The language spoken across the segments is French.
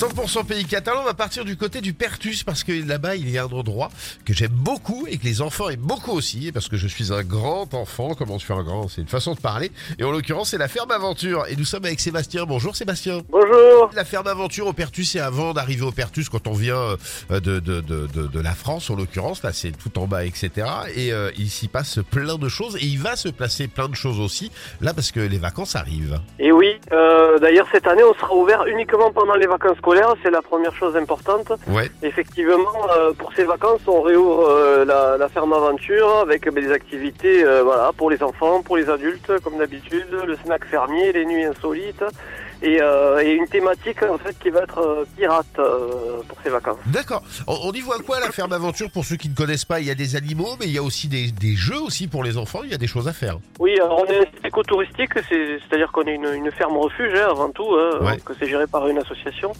100% pays catalan, on va partir du côté du Pertus parce que là-bas il y a un endroit que j'aime beaucoup et que les enfants aiment beaucoup aussi et parce que je suis un grand enfant, comment je suis un grand, c'est une façon de parler et en l'occurrence c'est la ferme aventure et nous sommes avec Sébastien. Bonjour Sébastien. Bonjour. La ferme aventure au Pertus c'est avant d'arriver au Pertus quand on vient euh, de, de, de, de, de la France en l'occurrence, là c'est tout en bas etc. Et euh, il s'y passe plein de choses et il va se placer plein de choses aussi là parce que les vacances arrivent. Et oui, euh, d'ailleurs cette année on sera ouvert uniquement pendant les vacances c'est la première chose importante. Ouais. Effectivement, euh, pour ces vacances, on réouvre euh, la, la ferme aventure avec ben, des activités euh, voilà, pour les enfants, pour les adultes, comme d'habitude, le snack fermier, les nuits insolites. Et, euh, et une thématique en fait qui va être euh, pirate euh, pour ces vacances. D'accord. On, on y voit quoi la ferme aventure? Pour ceux qui ne connaissent pas Il y a des animaux, mais il y a aussi des, des jeux aussi pour les enfants. Il y a des choses à faire. Oui, alors on est écotouristique, c'est- c'est-à-dire qu'on est une, une ferme refuge hein, avant tout, hein, Ouais. que c'est géré par une association,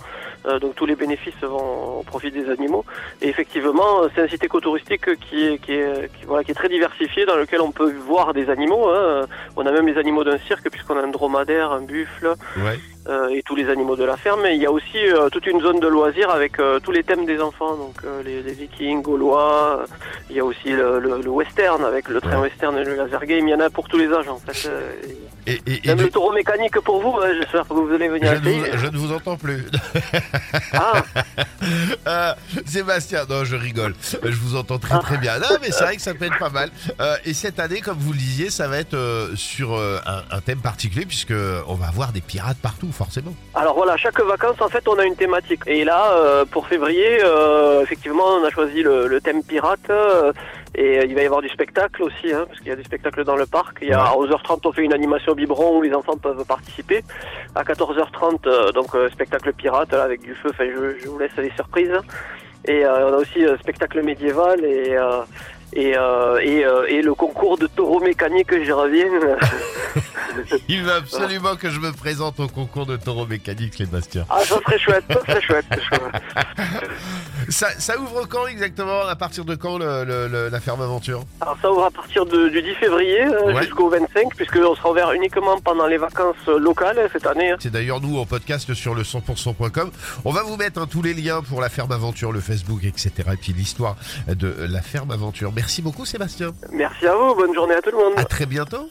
euh, donc tous les bénéfices vont au profit des animaux. Et effectivement, c'est un site écotouristique qui est, qui, est, qui, voilà, qui est très diversifié, dans lequel on peut voir des animaux. hein. On a même les animaux d'un cirque, puisqu'on a un dromadaire, un buffle, Ouais. Euh, et tous les animaux de la ferme. Et il y a aussi euh, toute une zone de loisirs avec euh, tous les thèmes des enfants, donc euh, les, les vikings, gaulois. Il y a aussi le, le- le western avec le train western et le laser game. Il y en a pour tous les âges en fait. Et- Et, et- même de- le taureau mécanique pour vous. hein, J'espère que vous allez je, venir essayer. vous, je ne vous entends plus. Ah, Euh, Sébastien, non, je rigole. Je vous entends très très bien. Non, mais c'est vrai que ça peut être pas mal. Euh, et cette année, comme vous le disiez, ça va être euh, sur euh, un, un thème particulier puisque on va avoir des pirates partout, forcément. alors voilà, chaque vacances en fait on a une thématique. Et là, pour février, effectivement, on a choisi le, le thème pirate. Et euh, il va y avoir du spectacle aussi, hein, parce qu'il y a du spectacle dans le parc. Il y a à 11h30, on fait une animation biberon où les enfants peuvent participer. À 14h30, euh, donc euh, spectacle pirate là, avec du feu. Enfin, je, je vous laisse les surprises. Et euh, on a aussi euh, spectacle médiéval et euh, et, euh, et, euh, et le concours de taureau mécanique, j'y reviens. Il veut absolument que je me présente au concours de taureau mécanique, Sébastien. ah, ça serait chouette, ça serait chouette. ça. Ça, ouvre quand exactement À partir de quand le- le- le- la ferme aventure? Alors ça ouvre à partir de- du 10 février euh, Ouais. jusqu'au 25, puisqu'on sera ouvert uniquement pendant les vacances euh, locales euh, cette année. hein. C'est d'ailleurs nous en podcast sur le 100%.com. On va vous mettre hein, tous les liens pour la ferme aventure, le Facebook, etc. Et puis l'histoire de la ferme aventure. Merci beaucoup Sébastien. Merci à vous, bonne journée à tout le monde. À très bientôt.